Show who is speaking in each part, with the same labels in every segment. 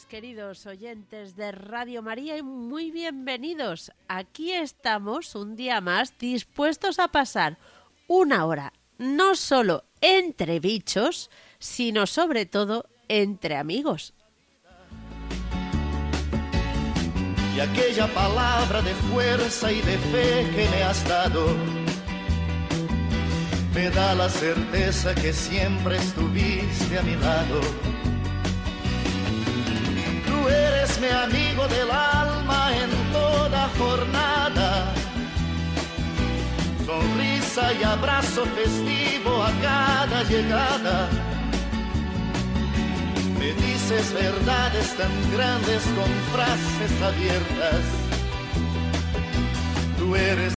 Speaker 1: Queridos oyentes de Radio María, y muy bienvenidos. Aquí estamos un día más dispuestos a pasar una hora, no solo entre bichos, sino sobre todo entre amigos.
Speaker 2: y aquella palabra de fuerza y de fe que me has dado me da la certeza que siempre estuviste a mi lado. Mi amigo del alma en toda jornada. Sonrisa y abrazo festivo a cada llegada. Me dices verdades tan grandes con frases abiertas. Tú eres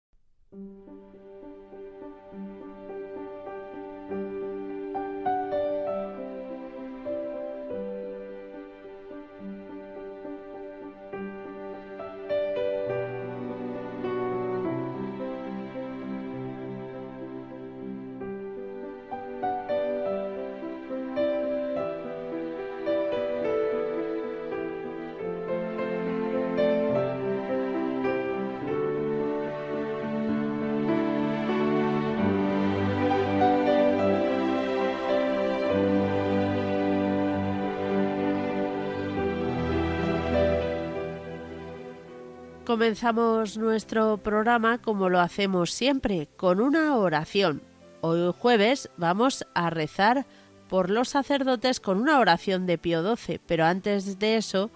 Speaker 1: Comenzamos nuestro programa como lo hacemos siempre, con una oración. Hoy jueves vamos a rezar por los sacerdotes con una oración de Pío XII, pero antes de eso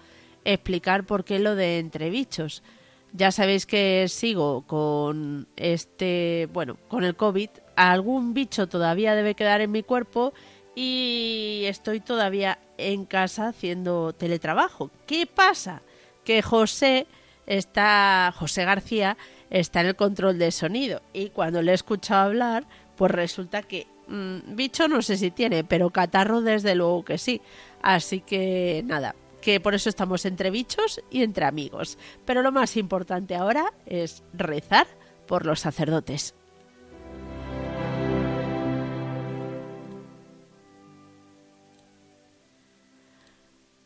Speaker 1: explicar por qué lo de entre bichos. Ya sabéis que sigo con este, bueno, con el COVID. Algún bicho todavía debe quedar en mi cuerpo y estoy todavía en casa haciendo teletrabajo. ¿Qué pasa? Que José está José García está en el control de sonido y cuando le he escuchado hablar, pues resulta que mmm, bicho no sé si tiene, pero catarro desde luego que sí. Así que nada, que por eso estamos entre bichos y entre amigos. Pero lo más importante ahora es rezar por los sacerdotes.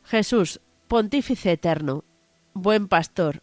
Speaker 1: Jesús, pontífice eterno, buen pastor,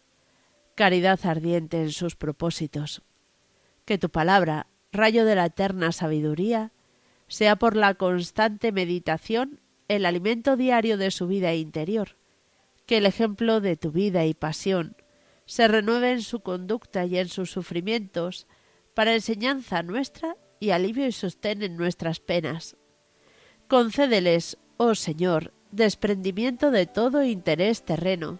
Speaker 1: caridad ardiente en sus propósitos. Que tu palabra, rayo de la eterna sabiduría, sea por la constante meditación el alimento diario de su vida interior, que el ejemplo de tu vida y pasión se renueve en su conducta y en sus sufrimientos, para enseñanza nuestra y alivio y sostén en nuestras penas. Concédeles, oh Señor, desprendimiento de todo interés terreno,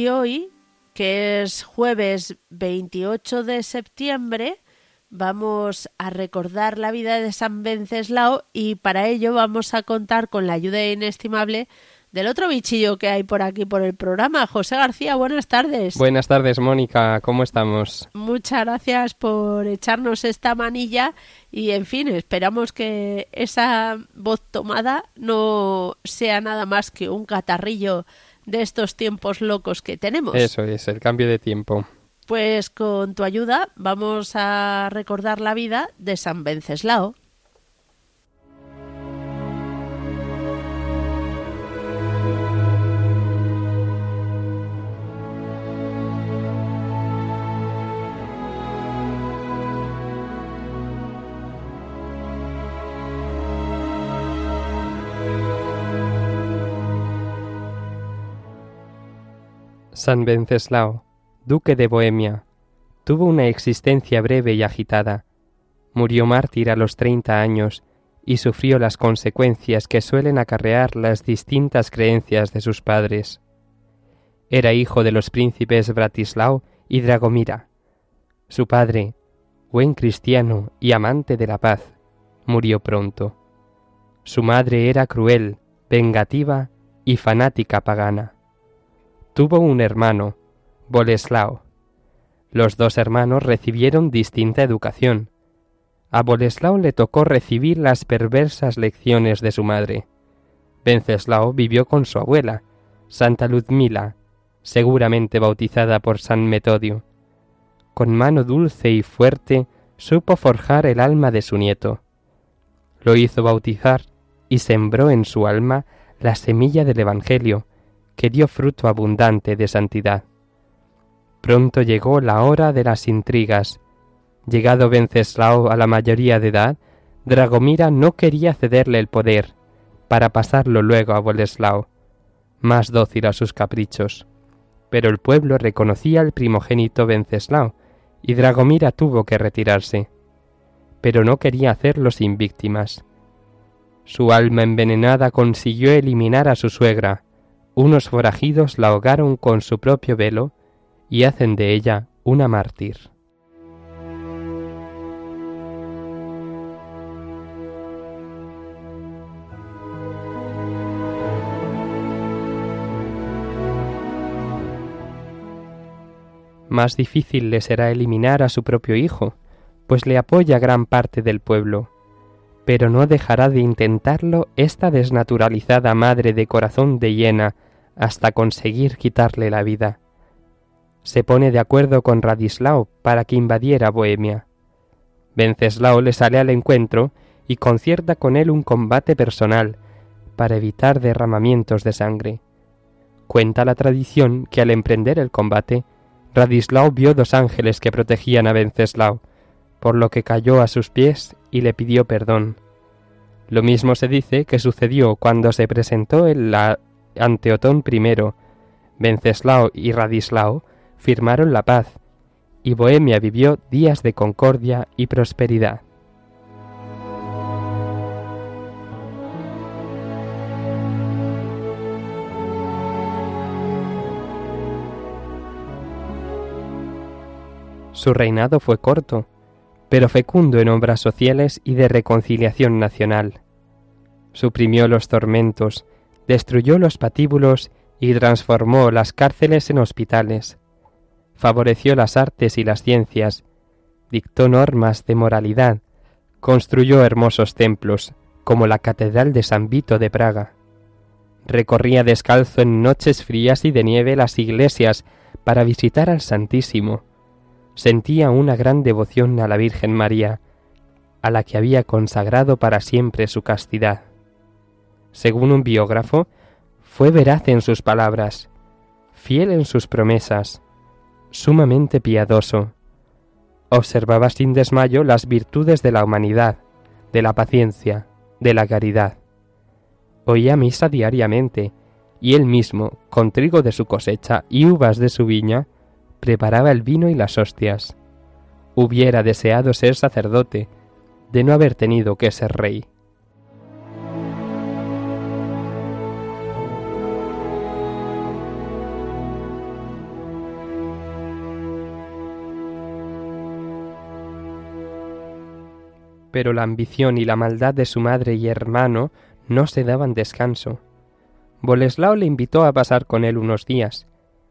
Speaker 1: Y hoy, que es jueves 28 de septiembre, vamos a recordar la vida de San Venceslao y para ello vamos a contar con la ayuda inestimable del otro bichillo que hay por aquí por el programa. José García, buenas tardes.
Speaker 3: Buenas tardes, Mónica, ¿cómo estamos?
Speaker 1: Muchas gracias por echarnos esta manilla y, en fin, esperamos que esa voz tomada no sea nada más que un catarrillo de estos tiempos locos que tenemos.
Speaker 3: Eso es, el cambio de tiempo.
Speaker 1: Pues con tu ayuda vamos a recordar la vida de San Venceslao.
Speaker 3: San Venceslao, duque de Bohemia, tuvo una existencia breve y agitada. Murió mártir a los treinta años y sufrió las consecuencias que suelen acarrear las distintas creencias de sus padres. Era hijo de los príncipes Bratislao y Dragomira. Su padre, buen cristiano y amante de la paz, murió pronto. Su madre era cruel, vengativa y fanática pagana. Tuvo un hermano, Boleslao. Los dos hermanos recibieron distinta educación. A Boleslao le tocó recibir las perversas lecciones de su madre. Venceslao vivió con su abuela, Santa Ludmila, seguramente bautizada por San Metodio. Con mano dulce y fuerte supo forjar el alma de su nieto. Lo hizo bautizar y sembró en su alma la semilla del Evangelio, que dio fruto abundante de santidad. Pronto llegó la hora de las intrigas. Llegado Venceslao a la mayoría de edad, Dragomira no quería cederle el poder, para pasarlo luego a Boleslao, más dócil a sus caprichos. Pero el pueblo reconocía al primogénito Venceslao, y Dragomira tuvo que retirarse. Pero no quería hacerlo sin víctimas. Su alma envenenada consiguió eliminar a su suegra, unos forajidos la ahogaron con su propio velo y hacen de ella una mártir. Más difícil le será eliminar a su propio hijo, pues le apoya gran parte del pueblo pero no dejará de intentarlo esta desnaturalizada madre de corazón de hiena hasta conseguir quitarle la vida. Se pone de acuerdo con Radislao para que invadiera Bohemia. Venceslao le sale al encuentro y concierta con él un combate personal para evitar derramamientos de sangre. Cuenta la tradición que al emprender el combate, Radislao vio dos ángeles que protegían a Venceslao, por lo que cayó a sus pies y le pidió perdón. Lo mismo se dice que sucedió cuando se presentó el ante Otón I. Venceslao y Radislao firmaron la paz, y Bohemia vivió días de concordia y prosperidad. Su reinado fue corto, pero fecundo en obras sociales y de reconciliación nacional. Suprimió los tormentos, destruyó los patíbulos y transformó las cárceles en hospitales. Favoreció las artes y las ciencias, dictó normas de moralidad, construyó hermosos templos, como la Catedral de San Vito de Praga. Recorría descalzo en noches frías y de nieve las iglesias para visitar al Santísimo, sentía una gran devoción a la Virgen María, a la que había consagrado para siempre su castidad. Según un biógrafo, fue veraz en sus palabras, fiel en sus promesas, sumamente piadoso. Observaba sin desmayo las virtudes de la humanidad, de la paciencia, de la caridad. Oía misa diariamente, y él mismo, con trigo de su cosecha y uvas de su viña, preparaba el vino y las hostias. Hubiera deseado ser sacerdote, de no haber tenido que ser rey. Pero la ambición y la maldad de su madre y hermano no se daban descanso. Boleslao le invitó a pasar con él unos días.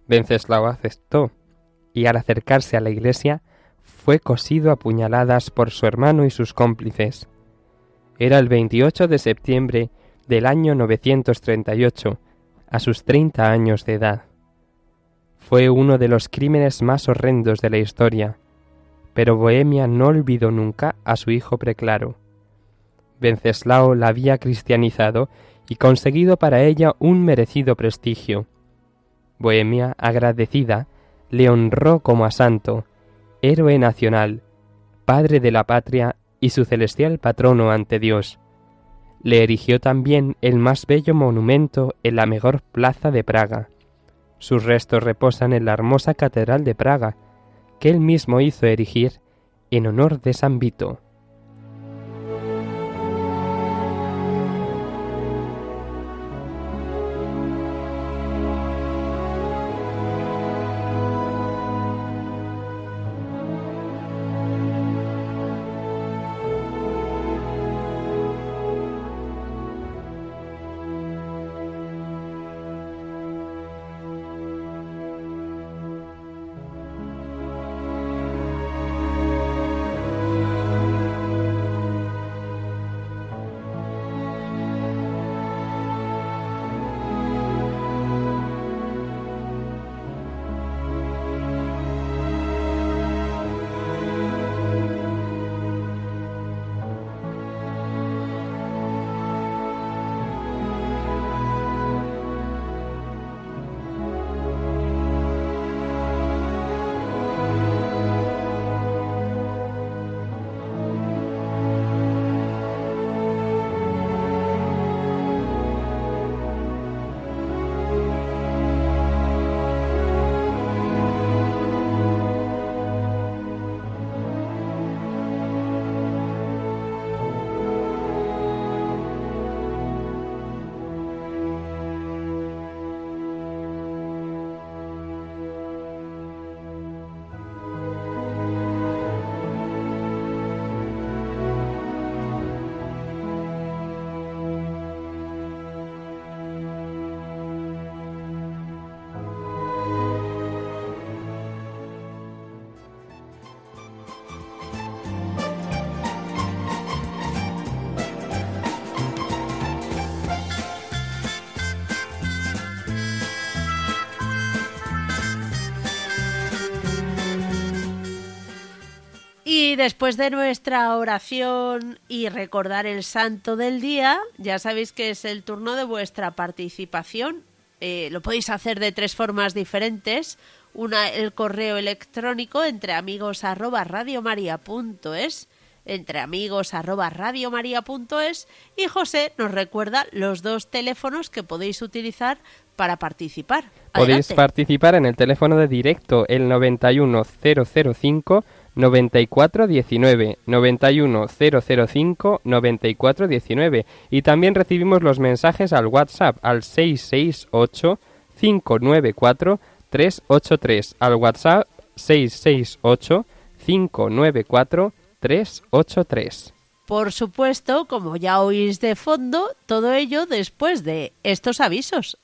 Speaker 3: Venceslao aceptó, y al acercarse a la iglesia fue cosido a puñaladas por su hermano y sus cómplices. Era el 28 de septiembre del año 938, a sus treinta años de edad. Fue uno de los crímenes más horrendos de la historia, pero Bohemia no olvidó nunca a su hijo preclaro. Venceslao la había cristianizado y conseguido para ella un merecido prestigio. Bohemia, agradecida, le honró como a santo, héroe nacional, padre de la patria y su celestial patrono ante Dios. Le erigió también el más bello monumento en la mejor plaza de Praga. Sus restos reposan en la hermosa catedral de Praga, que él mismo hizo erigir en honor de San Vito.
Speaker 1: Después de nuestra oración y recordar el santo del día, ya sabéis que es el turno de vuestra participación. Eh, lo podéis hacer de tres formas diferentes. Una, el correo electrónico entre amigos arroba radiomaria.es entre amigos arroba radiomaria.es y José nos recuerda los dos teléfonos que podéis utilizar para participar.
Speaker 3: Podéis participar en el teléfono de directo el 91005 9419 91005 9419 y también recibimos los mensajes al WhatsApp al 668 594 383 al WhatsApp 668 594 383.
Speaker 1: Por supuesto, como ya oís de fondo, todo ello después de estos avisos.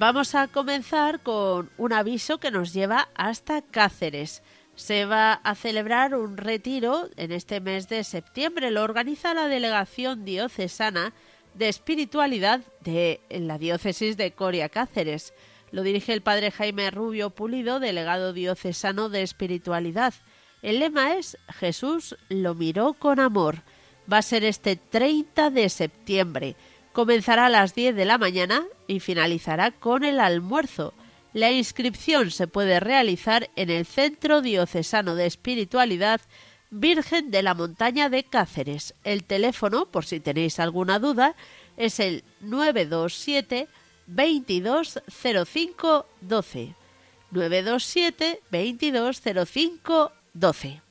Speaker 1: Vamos a comenzar con un aviso que nos lleva hasta Cáceres. Se va a celebrar un retiro en este mes de septiembre. Lo organiza la Delegación Diocesana de Espiritualidad de la Diócesis de Coria Cáceres. Lo dirige el padre Jaime Rubio Pulido, delegado diocesano de Espiritualidad. El lema es Jesús lo miró con amor. Va a ser este 30 de septiembre. Comenzará a las 10 de la mañana y finalizará con el almuerzo. La inscripción se puede realizar en el Centro Diocesano de Espiritualidad Virgen de la Montaña de Cáceres. El teléfono, por si tenéis alguna duda, es el 927 2205 12. 927 2205 12.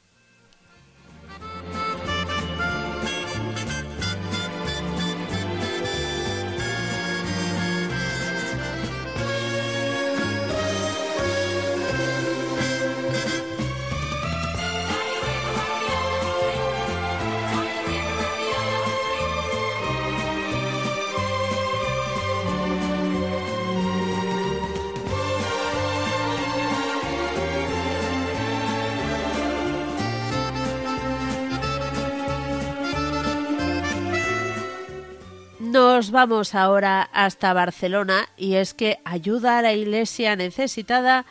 Speaker 1: Nos vamos ahora hasta Barcelona y es que Ayuda a la Iglesia Necesitada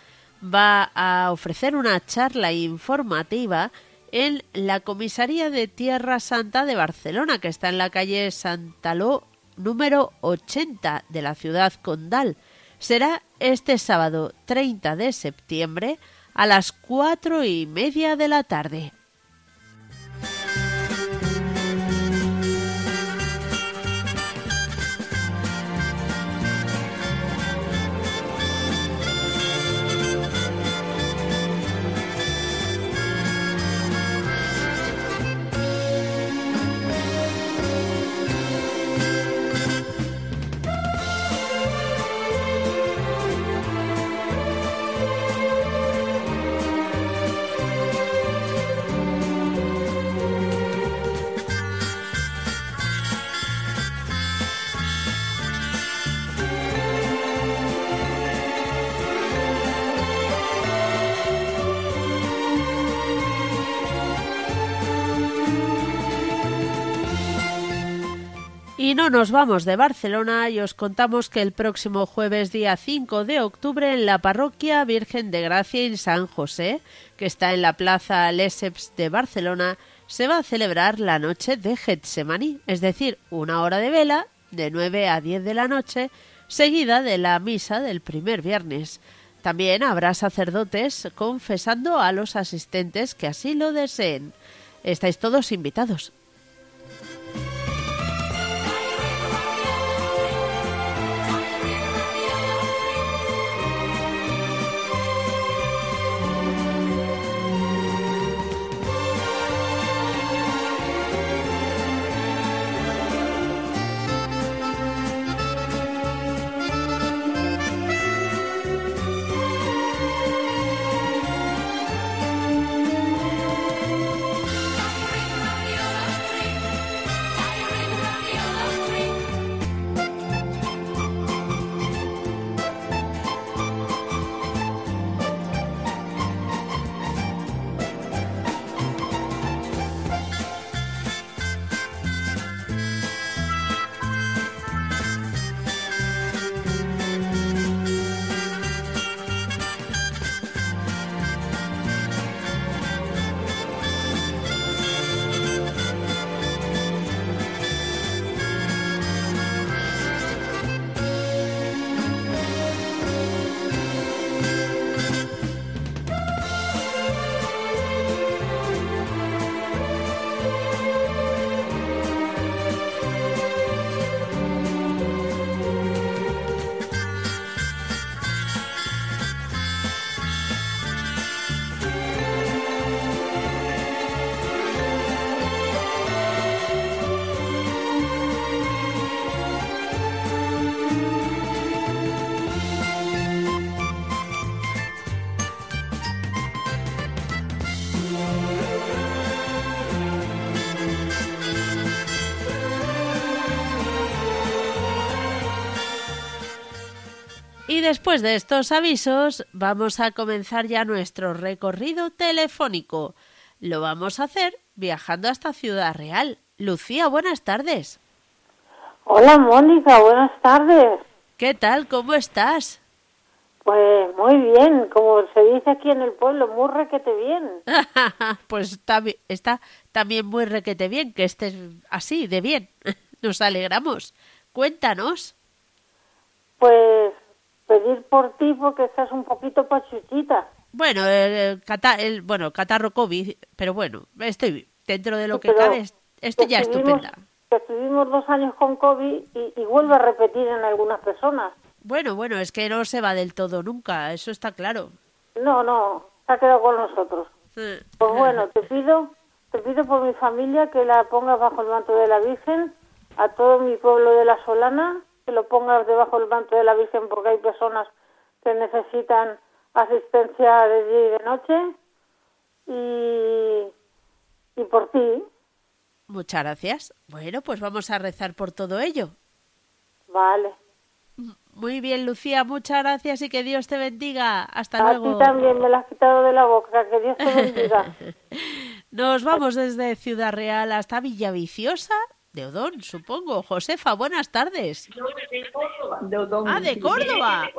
Speaker 1: va a ofrecer una charla informativa en la Comisaría de Tierra Santa de Barcelona, que está en la calle Santaló número 80 de la ciudad condal. Será este sábado 30 de septiembre a las cuatro y media de la tarde. No nos vamos de Barcelona y os contamos que el próximo jueves día 5 de octubre en la parroquia Virgen de Gracia en San José, que está en la plaza Lesseps de Barcelona, se va a celebrar la noche de Getsemaní, es decir, una hora de vela de 9 a 10 de la noche, seguida de la misa del primer viernes. También habrá sacerdotes confesando a los asistentes que así lo deseen. Estáis todos invitados. Y después de estos avisos, vamos a comenzar ya nuestro recorrido telefónico. Lo vamos a hacer viajando hasta Ciudad Real. Lucía, buenas tardes.
Speaker 4: Hola, Mónica, buenas tardes.
Speaker 1: ¿Qué tal? ¿Cómo estás?
Speaker 4: Pues muy bien, como se dice aquí en el pueblo, muy requete bien.
Speaker 1: pues está, está también muy requete bien que estés así, de bien. Nos alegramos. Cuéntanos.
Speaker 4: Pedir por ti porque estás un poquito pachuchita.
Speaker 1: Bueno, el, cata- el- bueno, catarro COVID, pero bueno, estoy dentro de lo
Speaker 4: Sí,
Speaker 1: que cabe, estoy
Speaker 4: que
Speaker 1: ya
Speaker 4: estuvimos-
Speaker 1: estupenda.
Speaker 4: Que estuvimos dos años con COVID y, y vuelve a repetir en algunas personas.
Speaker 1: Bueno, bueno, es que no se va del todo nunca, eso está claro.
Speaker 4: No, no, se ha quedado con nosotros. Pues bueno, te pido, te pido por mi familia que la pongas bajo el manto de la Virgen, a todo mi pueblo de la Solana, que lo pongas debajo del manto de la Virgen porque hay personas que necesitan asistencia de día y de noche. Y, y por ti,
Speaker 1: Muchas gracias. Bueno, pues vamos a rezar por todo ello.
Speaker 4: vale.
Speaker 1: Muy bien, Lucía, muchas gracias y que Dios te bendiga. Hasta
Speaker 4: A
Speaker 1: luego.
Speaker 4: ti también me la has quitado de la boca, que Dios te bendiga.
Speaker 1: Nos vamos desde Ciudad Real hasta Villaviciosa de Odón, supongo. Josefa, buenas tardes. Ah, de Córdoba.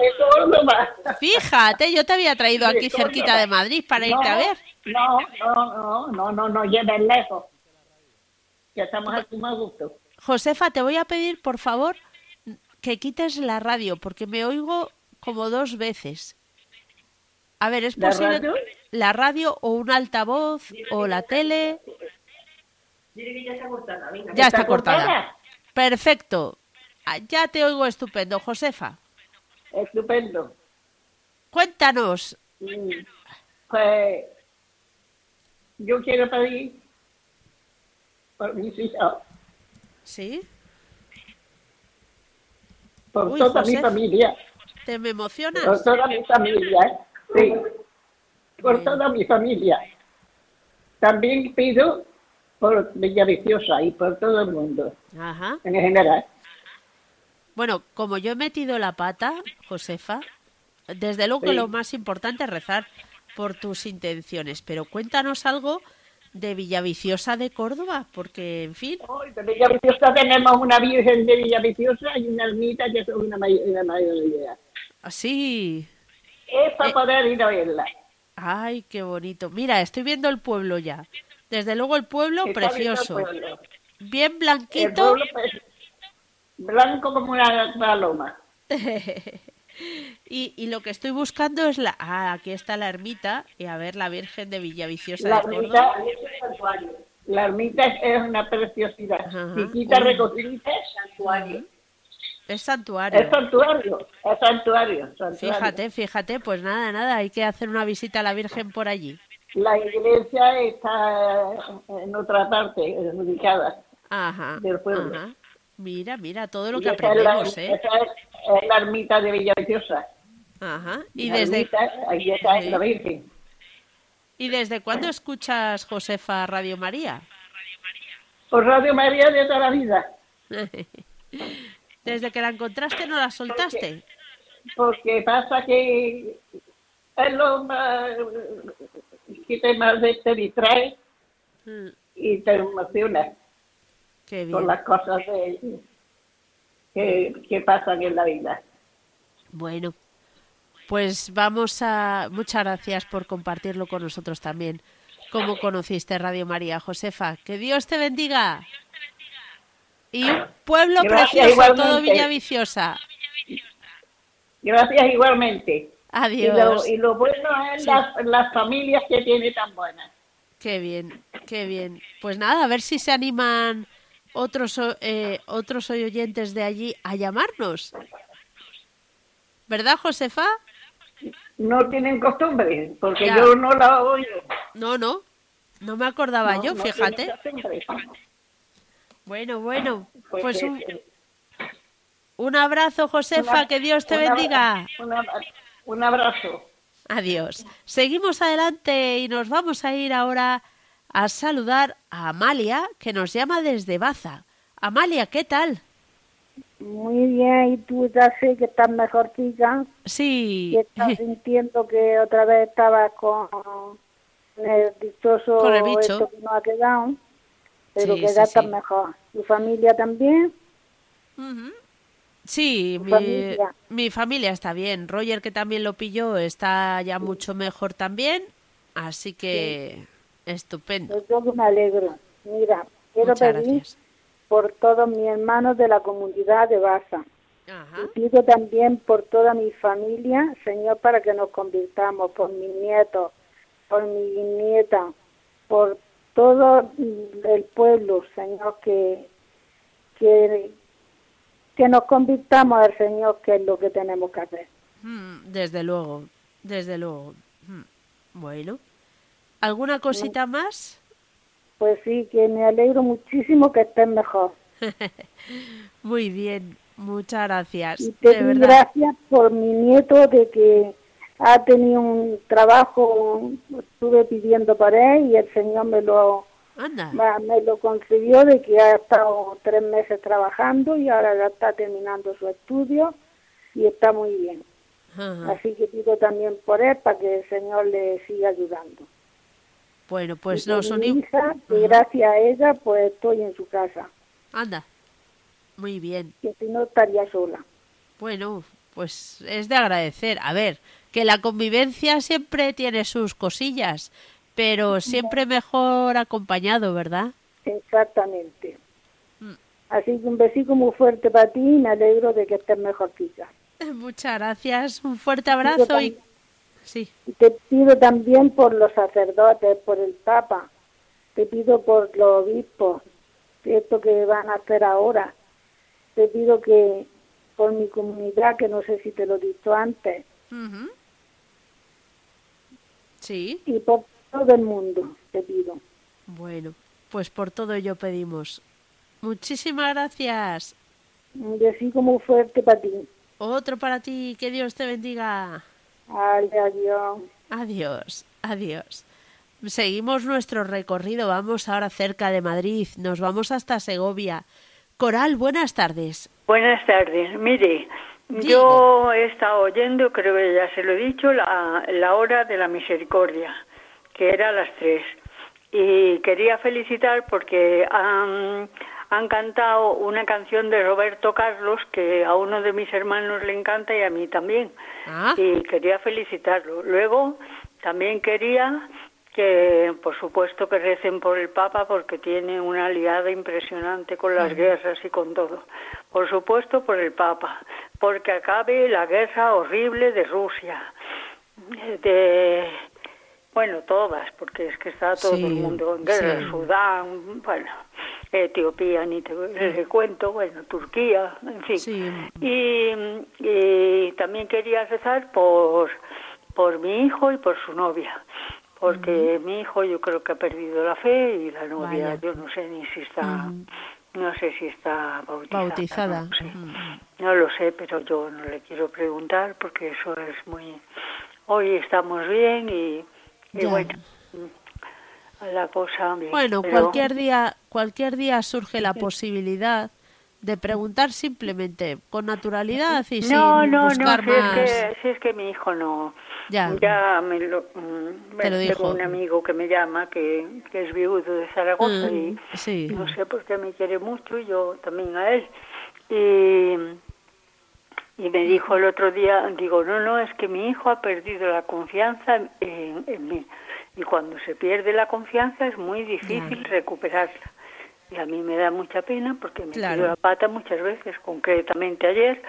Speaker 5: De Córdoba.
Speaker 1: Fíjate, yo te había traído aquí
Speaker 5: De Córdoba.
Speaker 1: cerquita de Madrid para irte a ver.
Speaker 5: No, no, no, no, no, no lleves lejos. Que estamos aquí más gusto.
Speaker 1: Josefa, te voy a pedir, por favor, que quites la radio, porque me oigo como dos veces. A ver, ¿es
Speaker 5: ¿La
Speaker 1: posible
Speaker 5: radio?
Speaker 1: la radio o un altavoz o la tele? Ya está cortada. Perfecto. Ah, Ya te oigo estupendo, Josefa.
Speaker 5: Estupendo.
Speaker 1: Cuéntanos.
Speaker 5: Pues yo quiero pedir por mis hijos,
Speaker 1: ¿Sí?
Speaker 5: por
Speaker 1: Uy,
Speaker 5: toda mi familia,
Speaker 1: ¿Te me
Speaker 5: por
Speaker 1: emocionas?
Speaker 5: toda mi familia, sí, por
Speaker 1: Bien.
Speaker 5: toda mi familia. También pido por Villaviciosa y por todo el mundo,
Speaker 1: Ajá.
Speaker 5: en general.
Speaker 1: Bueno, como yo he metido la pata, Josefa, desde luego que lo más importante es rezar por tus intenciones, pero cuéntanos algo de Villaviciosa de Córdoba, porque, en fin,
Speaker 5: de Villaviciosa tenemos una Virgen de Villaviciosa y una ermita que es una, may- una mayoría.
Speaker 1: así.
Speaker 5: Es para
Speaker 1: Eh.
Speaker 5: poder ir a verla.
Speaker 1: Ay, qué bonito. Mira, estoy viendo el pueblo ya. Desde luego el pueblo
Speaker 5: Está viendo el
Speaker 1: precioso.
Speaker 5: pueblo.
Speaker 1: Bien
Speaker 5: El
Speaker 1: blanquito.
Speaker 5: pueblo blanco como una paloma.
Speaker 1: Y, y lo que estoy buscando es la... Ah, aquí está la ermita. Y a ver, la Virgen de Villaviciosa
Speaker 5: La
Speaker 1: de Córdoba.
Speaker 5: ermita, la ermita es una preciosidad.
Speaker 1: Ajá.
Speaker 5: Chiquita,
Speaker 1: Uy.
Speaker 5: recogidita.
Speaker 1: Es santuario.
Speaker 5: Es santuario, es santuario, santuario.
Speaker 1: Fíjate, fíjate, pues nada, nada, hay que hacer una visita a la Virgen por allí.
Speaker 5: La iglesia está en otra parte, ubicada.
Speaker 1: Ajá.
Speaker 5: Del pueblo.
Speaker 1: ajá. Mira, mira, todo lo
Speaker 5: Y
Speaker 1: que
Speaker 5: es la-
Speaker 1: aprendemos, ¿eh?
Speaker 5: esa es, la ermita de Villaviciosa.
Speaker 1: Ajá. ¿Y
Speaker 5: La
Speaker 1: desde,
Speaker 5: ermita, ahí está
Speaker 1: Sí.
Speaker 5: la Virgen.
Speaker 1: ¿Y desde cuándo escuchas, Josefa, Radio María?
Speaker 5: Por Radio María de toda la vida.
Speaker 1: Desde que la encontraste no la soltaste.
Speaker 5: Porque pasa que es lo más te, más te distrae
Speaker 1: Mm,
Speaker 5: y te emociona
Speaker 1: Qué
Speaker 5: con
Speaker 1: bien.
Speaker 5: las cosas de, que, que pasan en la vida.
Speaker 1: Bueno, pues vamos a... Muchas gracias por compartirlo con nosotros también. ¿Cómo conociste Radio María, Josefa? Que Dios te bendiga. Y un pueblo
Speaker 5: Gracias,
Speaker 1: precioso, todo
Speaker 5: igualmente.
Speaker 1: Villaviciosa.
Speaker 5: Gracias igualmente. Y lo,
Speaker 1: Adiós.
Speaker 5: y lo bueno es
Speaker 1: Sí.
Speaker 5: las, las familias que tiene tan buenas.
Speaker 1: Qué bien, qué bien. Pues nada, a ver si se animan otros eh, otros oyentes de allí a llamarnos. ¿Verdad, Josefa?
Speaker 5: No tienen costumbre, porque
Speaker 1: Ya.
Speaker 5: yo no la oigo.
Speaker 1: No, no. No me acordaba
Speaker 5: No,
Speaker 1: yo,
Speaker 5: no
Speaker 1: fíjate. Bueno, bueno.
Speaker 5: Pues,
Speaker 1: Pues un, un abrazo, Josefa.
Speaker 5: una-
Speaker 1: Que Dios te
Speaker 5: una-
Speaker 1: bendiga.
Speaker 5: una- un abrazo.
Speaker 1: Adiós. Seguimos adelante y nos vamos a ir ahora a saludar a Amalia, que nos llama desde Baza. Amalia, ¿qué tal?
Speaker 6: Muy bien, y tú ya sé que estás mejor, chica,
Speaker 1: Sí.
Speaker 6: y estás sintiendo que otra vez estabas con el dichoso
Speaker 1: Con el bicho.
Speaker 6: esto que nos ha quedado, pero
Speaker 1: Sí,
Speaker 6: que
Speaker 1: sí,
Speaker 6: ya estás
Speaker 1: sí.
Speaker 6: mejor. ¿Tu familia también?
Speaker 1: Ujú. Sí, mi
Speaker 6: familia.
Speaker 1: mi familia está bien. Roger, que también lo pilló, está ya mucho mejor también. Así que estupendo.
Speaker 6: Yo que me alegro. Mira, quiero
Speaker 1: Muchas
Speaker 6: pedir
Speaker 1: gracias.
Speaker 6: por todos mis hermanos de la comunidad de Baza,
Speaker 1: Ajá.
Speaker 6: Y pido también por toda mi familia, Señor, para que nos convirtamos, por mis nietos, por mi nieta, por todo el pueblo, Señor, que, que, que nos convirtamos al Señor, que es lo que tenemos que hacer.
Speaker 1: Mm, Desde luego, desde luego. Mm, Bueno. ¿Alguna cosita más?
Speaker 6: Pues sí, que me alegro muchísimo que estén mejor.
Speaker 1: Muy bien, muchas gracias.
Speaker 6: Y te
Speaker 1: De
Speaker 6: doy
Speaker 1: verdad.
Speaker 6: gracias por mi nieto de que ha tenido un trabajo, estuve pidiendo para él y el Señor me lo,
Speaker 1: Anda.
Speaker 6: me lo concedió de que ha estado tres meses trabajando y ahora ya está terminando su estudio y está muy bien.
Speaker 1: Ajá.
Speaker 6: Así que pido también por él para que el Señor le siga ayudando.
Speaker 1: Bueno, pues
Speaker 6: Y mi
Speaker 1: unimos.
Speaker 6: hija, que gracias a ella pues estoy en su casa,
Speaker 1: Anda. Muy bien.
Speaker 6: que si no estaría sola.
Speaker 1: Bueno, pues es de agradecer. A ver, que la convivencia siempre tiene sus cosillas, pero siempre mejor acompañado, ¿verdad?
Speaker 6: Exactamente.
Speaker 1: Mm.
Speaker 6: Así que un besito muy fuerte para ti y me alegro de que estés mejorcita.
Speaker 1: Muchas gracias. Un fuerte abrazo y sí.
Speaker 6: Y te pido también por los sacerdotes, por el Papa, te pido por los obispos, esto que van a hacer ahora. Te pido que por mi comunidad, que no sé si te lo he dicho antes,
Speaker 1: Ujú. Sí.
Speaker 6: y por todo el mundo, te pido.
Speaker 1: Bueno, pues por todo ello pedimos. Muchísimas gracias.
Speaker 6: Un besito muy fuerte para ti.
Speaker 1: Otro para ti. Que Dios te bendiga.
Speaker 6: Ay, adiós.
Speaker 1: Adiós, adiós. Seguimos nuestro recorrido. Vamos ahora cerca de Madrid. Nos vamos hasta Segovia. Coral, buenas tardes.
Speaker 7: Buenas tardes. Mire, yo he estado oyendo, creo que ya se lo he dicho, la, la hora de la misericordia, que era a las tres. Y quería felicitar porque han, han cantado una canción de Roberto Carlos que a uno de mis hermanos le encanta y a mí también.
Speaker 1: Ah,
Speaker 7: Y quería felicitarlo. Luego, también quería que, por supuesto, que recen por el Papa porque tiene una aliada impresionante con las guerras y con todo. Por supuesto, por el Papa, porque acabe la guerra horrible de Rusia, de, bueno, todas, porque es que está todo
Speaker 1: Sí,
Speaker 7: el mundo en guerra,
Speaker 1: sí.
Speaker 7: Sudán, bueno, Etiopía, ni te cuento, bueno, Turquía, en fin.
Speaker 1: sí.
Speaker 7: Y, y también quería rezar por, por mi hijo y por su novia, porque mi hijo yo creo que ha perdido la fe y la novia
Speaker 1: Vaya.
Speaker 7: yo no sé ni si está, no sé si está bautizada.
Speaker 1: Bautizada.
Speaker 7: No, sé.
Speaker 1: Ujú.
Speaker 7: No lo sé, pero yo no le quiero preguntar porque eso es muy... Hoy estamos bien y, y
Speaker 1: Ya.
Speaker 7: bueno, la cosa bien.
Speaker 1: Bueno,
Speaker 7: pero-
Speaker 1: cualquier día, cualquier día surge la posibilidad de preguntar simplemente con naturalidad y
Speaker 7: No,
Speaker 1: sin
Speaker 7: no, no,
Speaker 1: buscar
Speaker 7: si es,
Speaker 1: más.
Speaker 7: que, si es que mi hijo no.
Speaker 1: Ya.
Speaker 7: me lo. mm,
Speaker 1: Te lo
Speaker 7: bueno,
Speaker 1: dijo.
Speaker 7: Tengo un amigo que me llama que, que es viudo de Zaragoza
Speaker 1: Mm,
Speaker 7: y
Speaker 1: sí.
Speaker 7: no sé por qué me quiere mucho y yo también a él. Y, y me dijo el otro día, digo, no, no, es que mi hijo ha perdido la confianza en, en- mí. Y cuando se pierde la confianza es muy difícil recuperarla. Y a mí me da mucha pena porque me
Speaker 1: Claro.
Speaker 7: tiro la pata muchas veces, concretamente ayer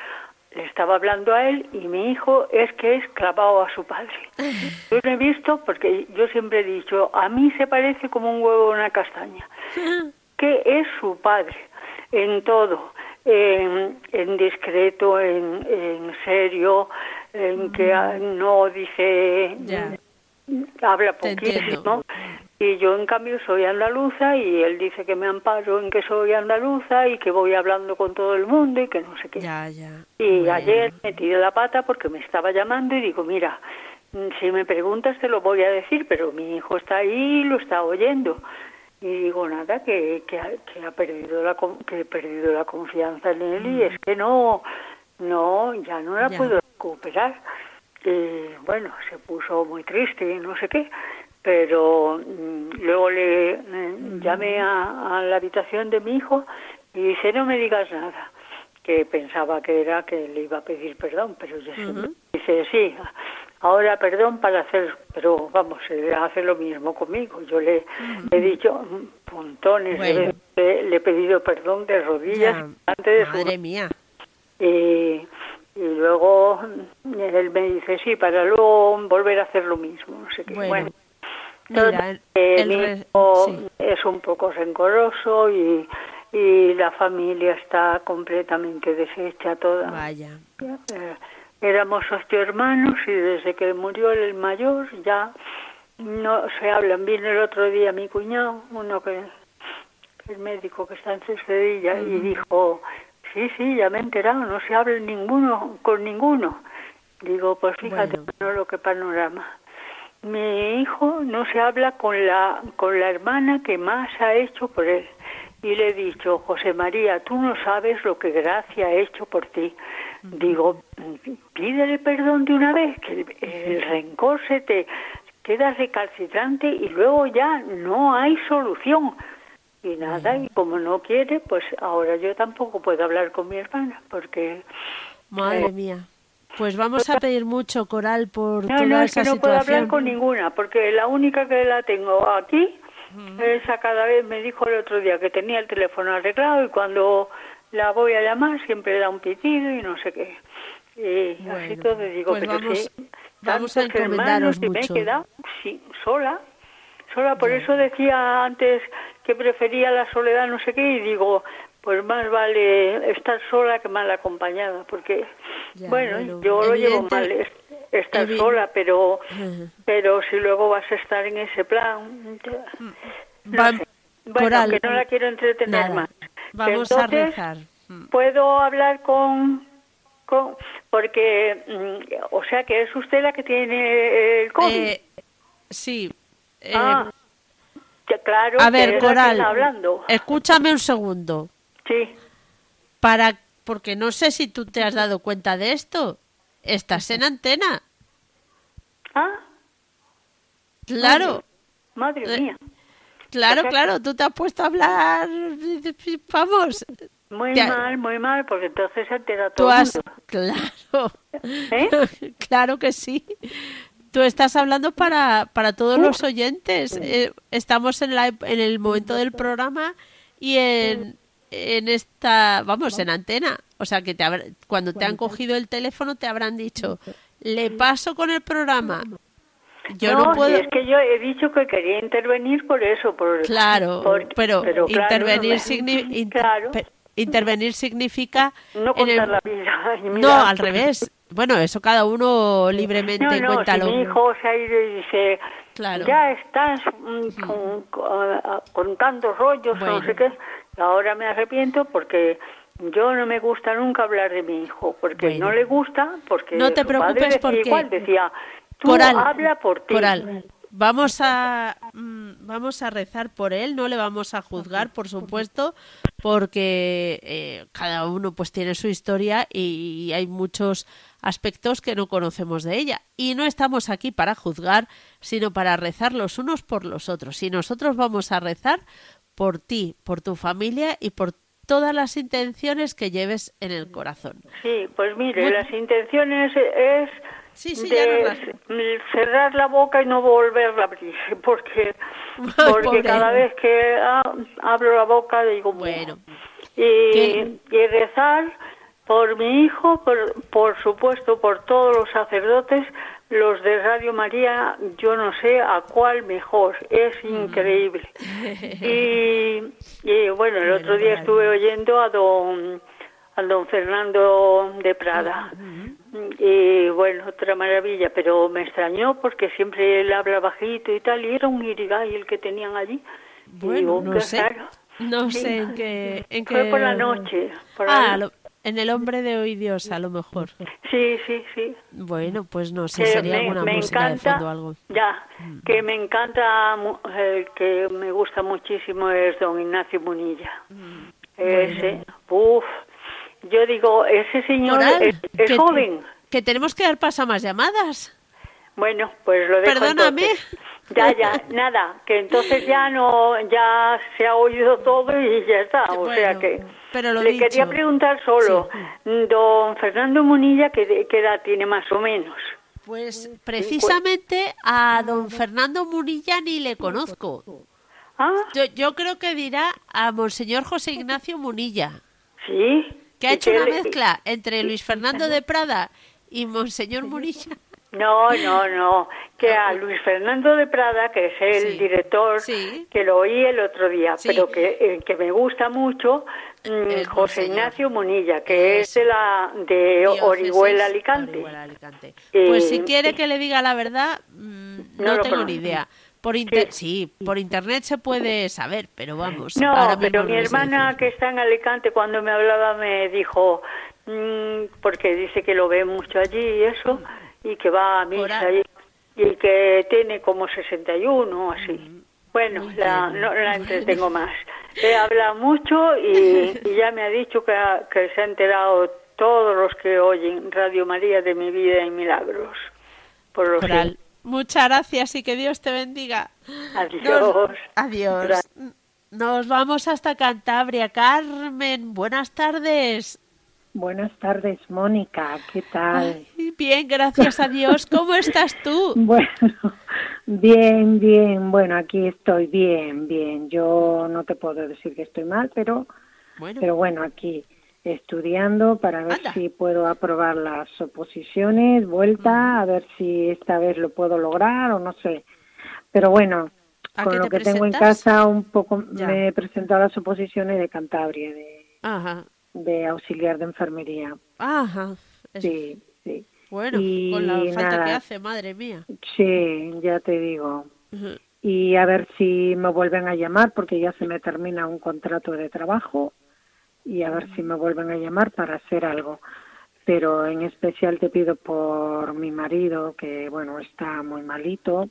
Speaker 7: le estaba hablando a él y mi hijo es que es clavado a su padre. Yo lo he visto porque yo siempre he dicho, a mí se parece como un huevo a una castaña, que es su padre en todo, en, en discreto, en, en serio, en que ah, no dice habla poquísimo y yo en cambio soy andaluza y él dice que me amparo en que soy andaluza y que voy hablando con todo el mundo y que no sé qué.
Speaker 1: Ya, ya.
Speaker 7: Y ayer me tiré la pata porque me estaba llamando y digo, mira, si me preguntas te lo voy a decir, pero mi hijo está ahí y lo está oyendo. Y digo, nada, que, que, ha, que ha perdido la, que he perdido la confianza en él y es que no, no, ya no la
Speaker 1: Ya.
Speaker 7: puedo recuperar. Y bueno, se puso muy triste y no sé qué, pero mm, luego le mm, llamé a, a la habitación de mi hijo y dice, no me digas nada que pensaba que era que le iba a pedir perdón, pero ya se
Speaker 1: Ujú.
Speaker 7: dice, sí, ahora perdón para hacer, pero vamos, él hace lo mismo conmigo. Yo le he dicho montones de
Speaker 1: Bueno.
Speaker 7: veces, le, le he pedido perdón de rodillas
Speaker 1: Ya.
Speaker 7: antes de su
Speaker 1: Madre mía.
Speaker 7: y, luego mm, él me dice, sí, para luego volver a hacer lo mismo, no sé qué.
Speaker 1: Bueno,
Speaker 7: Bueno,
Speaker 1: mira, el- el
Speaker 7: hijo
Speaker 1: sí.
Speaker 7: es un poco rencoroso y, y la familia está completamente deshecha toda.
Speaker 1: Vaya.
Speaker 7: Eh, éramos ocho hermanos y desde que murió el mayor ya no se hablan. Vino el otro día mi cuñado, uno que, que es médico que está en Cestedilla, y dijo, sí, sí, ya me he enterado, no se habla ninguno con ninguno. Digo, pues fíjate,
Speaker 1: Bueno.
Speaker 7: no lo que panorama. Mi hijo no se habla con la, con la hermana que más ha hecho por él. Y le he dicho, José María, tú no sabes lo que Gracia ha hecho por ti. Digo, pídele perdón de una vez, que el, el rencor se te queda recalcitrante y luego ya no hay solución. Y nada, y como no quiere, pues ahora yo tampoco puedo hablar con mi hermana, porque...
Speaker 1: Madre
Speaker 7: Eh,
Speaker 1: mía. Pues vamos a pedir mucho, Coral, por
Speaker 7: No,
Speaker 1: toda
Speaker 7: no, es
Speaker 1: esa
Speaker 7: que no puedo
Speaker 1: situación.
Speaker 7: hablar con ninguna, porque la única que la tengo aquí, esa cada vez me dijo el otro día que tenía el teléfono arreglado y cuando la voy a llamar siempre da un pitido y no sé qué. Y así todo digo,
Speaker 1: pues
Speaker 7: pero
Speaker 1: vamos-
Speaker 7: sí,
Speaker 1: vamos a encomendaros
Speaker 7: hermanos y me he
Speaker 1: mucho.
Speaker 7: quedado sí, sola, sola, por eso decía antes que prefería la soledad, no sé qué, y digo, pues más vale estar sola que mal acompañada, porque,
Speaker 1: Ya,
Speaker 7: bueno, yo lo llevo mal, estar sola, pero pero si luego vas a estar en ese plan, no
Speaker 1: Va-
Speaker 7: sé. Bueno, que no la quiero entretener
Speaker 1: nada.
Speaker 7: más.
Speaker 1: Vamos a rezar. Mm.
Speaker 7: Puedo hablar con, con porque, mm, o sea, que es usted la que tiene el COVID.
Speaker 1: Eh, sí. eh,
Speaker 7: ah, claro.
Speaker 1: a ver, Coral,
Speaker 7: hablando.
Speaker 1: escúchame un segundo.
Speaker 7: Sí.
Speaker 1: Para, porque no sé si tú te has dado cuenta de esto. Estás en antena.
Speaker 7: Ah,
Speaker 1: Claro,
Speaker 7: madre
Speaker 1: Eh,
Speaker 7: mía.
Speaker 1: claro, claro. Tú te has puesto a hablar. Vamos.
Speaker 7: Muy mal, muy mal, porque entonces se entera
Speaker 1: Tú
Speaker 7: todo el
Speaker 1: has.
Speaker 7: mundo.
Speaker 1: Claro.
Speaker 7: ¿Eh?
Speaker 1: claro que sí. Tú estás hablando para, para todos los oyentes. Eh, estamos en, la, en el momento del programa y en, en esta, vamos, en antena. O sea que te habrá- cuando te han cogido el teléfono te habrán dicho, le paso con el programa. Yo no,
Speaker 7: no,
Speaker 1: puedo.
Speaker 7: si es que yo he dicho que quería intervenir por eso, por
Speaker 1: Claro,
Speaker 7: por-
Speaker 1: pero,
Speaker 7: claro,
Speaker 1: intervenir,
Speaker 7: no me-
Speaker 1: signi- inter-
Speaker 7: claro,
Speaker 1: pe- intervenir significa...
Speaker 7: no
Speaker 1: el-
Speaker 7: contar la vida.
Speaker 1: No, al revés. Bueno, eso cada uno libremente
Speaker 7: No, no,
Speaker 1: cuenta
Speaker 7: si
Speaker 1: lo
Speaker 7: mi hijo se ha ido y dice,
Speaker 1: Claro.
Speaker 7: ya estás mm, con, con- con tantos rollos,
Speaker 1: Bueno.
Speaker 7: no sé qué, ahora me arrepiento porque yo no me gusta nunca hablar de mi hijo, porque
Speaker 1: Bueno.
Speaker 7: no le gusta, porque
Speaker 1: No te
Speaker 7: su padre
Speaker 1: preocupes
Speaker 7: decía
Speaker 1: porque-
Speaker 7: igual, decía, tú
Speaker 1: Coral,
Speaker 7: habla por ti.
Speaker 1: Coral, vamos a mm, vamos a rezar por él, no le vamos a juzgar, por supuesto, porque eh, cada uno pues tiene su historia y hay muchos aspectos que no conocemos de ella y no estamos aquí para juzgar, sino para rezar los unos por los otros. Y nosotros vamos a rezar por ti, por tu familia y por todas las intenciones que lleves en el corazón.
Speaker 7: Sí, pues mire,
Speaker 1: Muy-
Speaker 7: las intenciones es
Speaker 1: Sí, sí,
Speaker 7: de
Speaker 1: las-
Speaker 7: cerrar la boca y no volverla a abrir, porque porque
Speaker 1: pobre.
Speaker 7: cada vez que ah, abro la boca digo
Speaker 1: Bueno.
Speaker 7: y, y rezar por mi hijo, por, por supuesto por todos los sacerdotes, los de Radio María, yo no sé a cuál mejor, es increíble. Y, y bueno, el otro día estuve oyendo a don, a don Fernando de Prada. Y bueno, otra maravilla, pero me extrañó porque siempre él habla bajito y tal, y era un irigay el que tenían allí. Y
Speaker 1: Bueno,
Speaker 7: digo,
Speaker 1: no sé.
Speaker 7: raro.
Speaker 1: No
Speaker 7: Sí.
Speaker 1: sé en qué... En
Speaker 7: Fue por la noche. por
Speaker 1: Ah, lo- en el hombre de hoy Dios, a lo mejor.
Speaker 7: Sí, sí, sí.
Speaker 1: Bueno, pues no sé,
Speaker 7: Que
Speaker 1: sería
Speaker 7: me,
Speaker 1: alguna
Speaker 7: me
Speaker 1: música de
Speaker 7: encanta,
Speaker 1: fondo o algo.
Speaker 7: ya, que me encanta, el que me gusta muchísimo es don Ignacio Munilla. Ese, uff, yo digo, ese señor
Speaker 1: Coral,
Speaker 7: es, es
Speaker 1: que-
Speaker 7: joven.
Speaker 1: Que tenemos que dar paso a más llamadas.
Speaker 7: Bueno, pues lo dejo
Speaker 1: Perdóname.
Speaker 7: entonces. Ya, ya, nada, que entonces ya no, ya se ha oído todo y ya está, o
Speaker 1: Bueno,
Speaker 7: sea que...
Speaker 1: pero lo
Speaker 7: Le
Speaker 1: dicho.
Speaker 7: quería preguntar solo, don Fernando Munilla, ¿qué, ¿qué edad tiene más o menos?
Speaker 1: Pues precisamente a don Fernando Murilla ni le conozco.
Speaker 7: Ah,
Speaker 1: Yo, yo creo que dirá a Monseñor José Ignacio Munilla.
Speaker 7: sí,
Speaker 1: Que ha hecho una mezcla entre Luis Fernando de Prada y Monseñor Murilla.
Speaker 7: No, no, no. Que a Luis Fernando de Prada, que es el
Speaker 1: Ah, Sí.
Speaker 7: director,
Speaker 1: Sí.
Speaker 7: que lo oí el otro día,
Speaker 1: Sí.
Speaker 7: pero que, eh, que me gusta mucho, mm, José. Ignacio Munilla, que es la de Orihuela Alicante.
Speaker 1: Orihuela, Alicante.
Speaker 7: Eh,
Speaker 1: Pues si quiere que le diga la verdad, mm, no,
Speaker 7: No lo
Speaker 1: tengo
Speaker 7: conozco.
Speaker 1: ni idea. Por inter- sí. por internet se puede saber, pero vamos.
Speaker 7: No,
Speaker 1: ahora
Speaker 7: pero mi hermana que está en Alicante cuando me hablaba me dijo, mm, porque dice que lo ve mucho allí y eso, y que va a misa
Speaker 1: ahí.
Speaker 7: y, que tiene como 61 o así. Bueno, la, no la entretengo más. He hablado mucho y, y ya me ha dicho que, ha- que se ha enterado todos los que oyen Radio María de mi vida y milagros. Por lo
Speaker 1: Coral, muchas gracias y que Dios te bendiga.
Speaker 7: Adiós.
Speaker 1: Nos- adiós. Nos vamos hasta Cantabria. Carmen, buenas tardes.
Speaker 8: Buenas tardes, Mónica. ¿Qué tal?
Speaker 1: Ay, Bien, gracias a Dios. ¿Cómo estás tú?
Speaker 8: Bueno, bien, bien. Bueno, aquí estoy bien, bien. Yo no te puedo decir que estoy mal, pero,
Speaker 1: Bueno,
Speaker 8: pero bueno, aquí estudiando para ver
Speaker 1: Anda.
Speaker 8: si puedo aprobar las oposiciones, vuelta, a ver si esta vez lo puedo lograr o no sé. Pero bueno,
Speaker 1: ¿A
Speaker 8: con lo que tengo en casa un poco
Speaker 1: Ya.
Speaker 8: me he presentado a las oposiciones de Cantabria, de,
Speaker 1: ajá,
Speaker 8: de auxiliar de enfermería.
Speaker 1: ajá. Es-
Speaker 8: Sí, sí.
Speaker 1: Bueno,
Speaker 8: Y
Speaker 1: con la falta que
Speaker 8: nada.
Speaker 1: hace, madre mía.
Speaker 8: Sí, ya te digo. Y a ver si me vuelven a llamar porque ya se me termina un contrato de trabajo y a ver si me vuelven a llamar para hacer algo. Pero en especial te pido por mi marido que, bueno, está muy malito,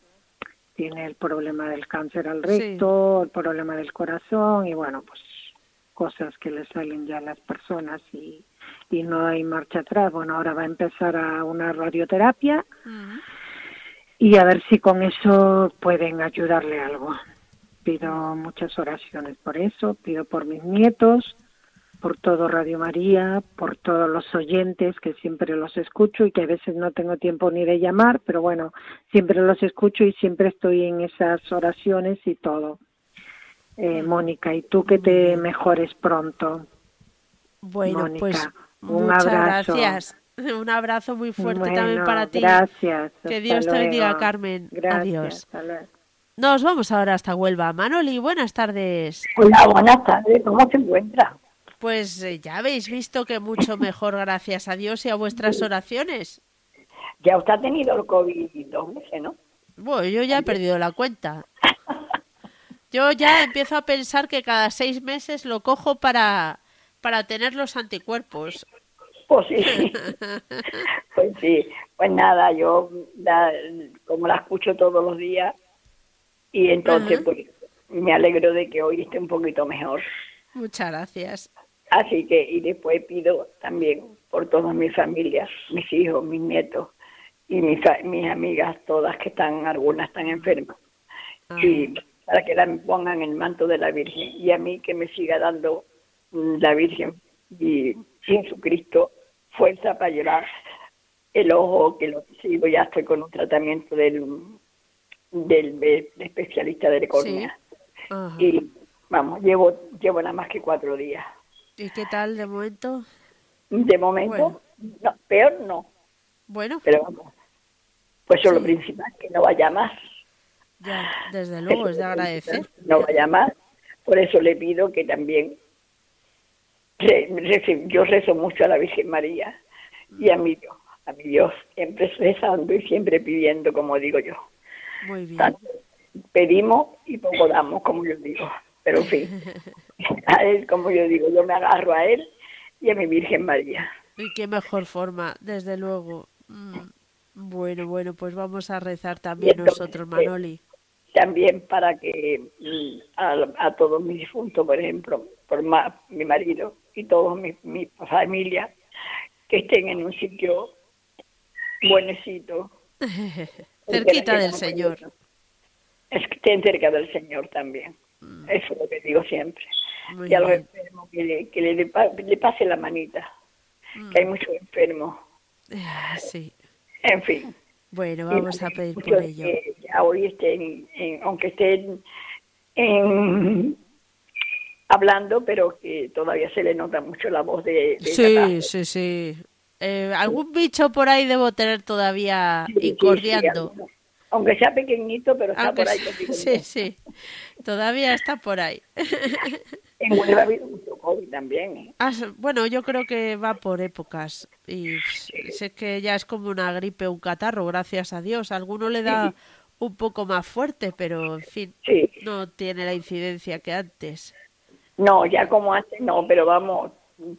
Speaker 8: tiene el problema del cáncer al
Speaker 1: Sí.
Speaker 8: recto, el problema del corazón y, bueno, pues cosas que le salen ya a las personas y, y no hay marcha atrás. Bueno, ahora va a empezar a una radioterapia
Speaker 1: Ujú.
Speaker 8: y a ver si con eso pueden ayudarle algo. Pido muchas oraciones por eso, pido por mis nietos, por todo Radio María, por todos los oyentes que siempre los escucho y que a veces no tengo tiempo ni de llamar, pero bueno, siempre los escucho y siempre estoy en esas oraciones y todo. Eh, Mónica, y tú que te mejores pronto.
Speaker 1: Bueno,
Speaker 8: Mónica,
Speaker 1: pues
Speaker 8: un
Speaker 1: muchas
Speaker 8: abrazo.
Speaker 1: gracias. Un abrazo muy fuerte también para ti.
Speaker 8: Gracias.
Speaker 1: Que Dios te bendiga,
Speaker 8: luego.
Speaker 1: Carmen.
Speaker 8: Gracias,
Speaker 1: Adiós.
Speaker 8: luego.
Speaker 1: Nos vamos ahora hasta Huelva. Manoli, buenas tardes.
Speaker 9: Hola, buenas tardes. ¿Cómo se encuentra?
Speaker 1: Pues eh, ya habéis visto que mucho mejor gracias a Dios y a vuestras oraciones.
Speaker 9: Ya usted ha tenido el COVID dos veces, ¿no?
Speaker 1: Bueno, yo ya he perdido la cuenta. Yo ya empiezo a pensar que cada seis meses lo cojo para, para tener los anticuerpos.
Speaker 9: Pues sí. pues sí. Pues nada, yo la- como la escucho todos los días y entonces
Speaker 1: Ajá.
Speaker 9: pues me alegro de que hoy esté un poquito mejor.
Speaker 1: Muchas gracias.
Speaker 9: Así que, y después pido también por todas mis familias, mis hijos, mis nietos y mis, mis amigas, todas que están, algunas están enfermas. y para que la pongan el manto de la Virgen y a mí que me siga dando mm, la Virgen y Jesucristo fuerza para llevar el ojo que lo sigo ya estoy con un tratamiento del del, del especialista de córnea
Speaker 1: Ajá.
Speaker 9: y vamos llevo llevo nada más que cuatro días.
Speaker 1: ¿Y qué tal de momento?
Speaker 9: de momento no peor no.
Speaker 1: Bueno,
Speaker 9: pero vamos pues eso es lo
Speaker 1: Sí.
Speaker 9: principal que no vaya más
Speaker 1: ya, desde luego, es de agradecer.
Speaker 9: no vaya más. Por eso le pido que también yo rezo mucho a la Virgen María y a mi Dios, a mi Dios, siempre rezando y siempre pidiendo, como digo yo.
Speaker 1: Muy bien.
Speaker 9: Tanto pedimos y poco damos, como yo digo. Pero en fin, a él, como yo digo, yo me agarro a él y a mi Virgen María.
Speaker 1: Y qué mejor forma, desde luego. Mm, Bueno, bueno, pues vamos a rezar también
Speaker 9: entonces,
Speaker 1: nosotros, Manoli.
Speaker 9: También para que mm, a, a todos mis difuntos, por ejemplo, por ma- mi marido y toda mi, mi familia, que estén en un sitio buenecito.
Speaker 1: Cerquita del Señor.
Speaker 9: Es que estén cerca del Señor también. Eso es lo que digo siempre.
Speaker 1: Mm. Muy
Speaker 9: y a los
Speaker 1: bien.
Speaker 9: enfermos que le, que le, le pase la manita, que hay muchos enfermos.
Speaker 1: Ah, Sí.
Speaker 9: En fin.
Speaker 1: Bueno,
Speaker 9: Y
Speaker 1: vamos a pedir por ello.
Speaker 9: que hoy estén, en- aunque estén en, hablando, pero que todavía se le nota mucho la voz de... de
Speaker 1: Sí, sí, sí. Eh, algún bicho por ahí debo tener todavía
Speaker 9: Sí, sí, sí,
Speaker 1: incordiando.
Speaker 9: alguno. aunque sea pequeñito, pero está
Speaker 1: Aunque
Speaker 9: por ahí.
Speaker 1: sea-
Speaker 9: contigo.
Speaker 1: sí, sí. Todavía está por ahí.
Speaker 9: En Huelva ha habido mucho COVID también. ¿eh?
Speaker 1: Ah, bueno, yo creo que va por épocas y sé que ya es como una gripe, un catarro, gracias a Dios. A alguno le da un poco más fuerte, pero en fin,
Speaker 9: Sí.
Speaker 1: no tiene la incidencia que antes.
Speaker 9: No, ya como antes no, pero vamos,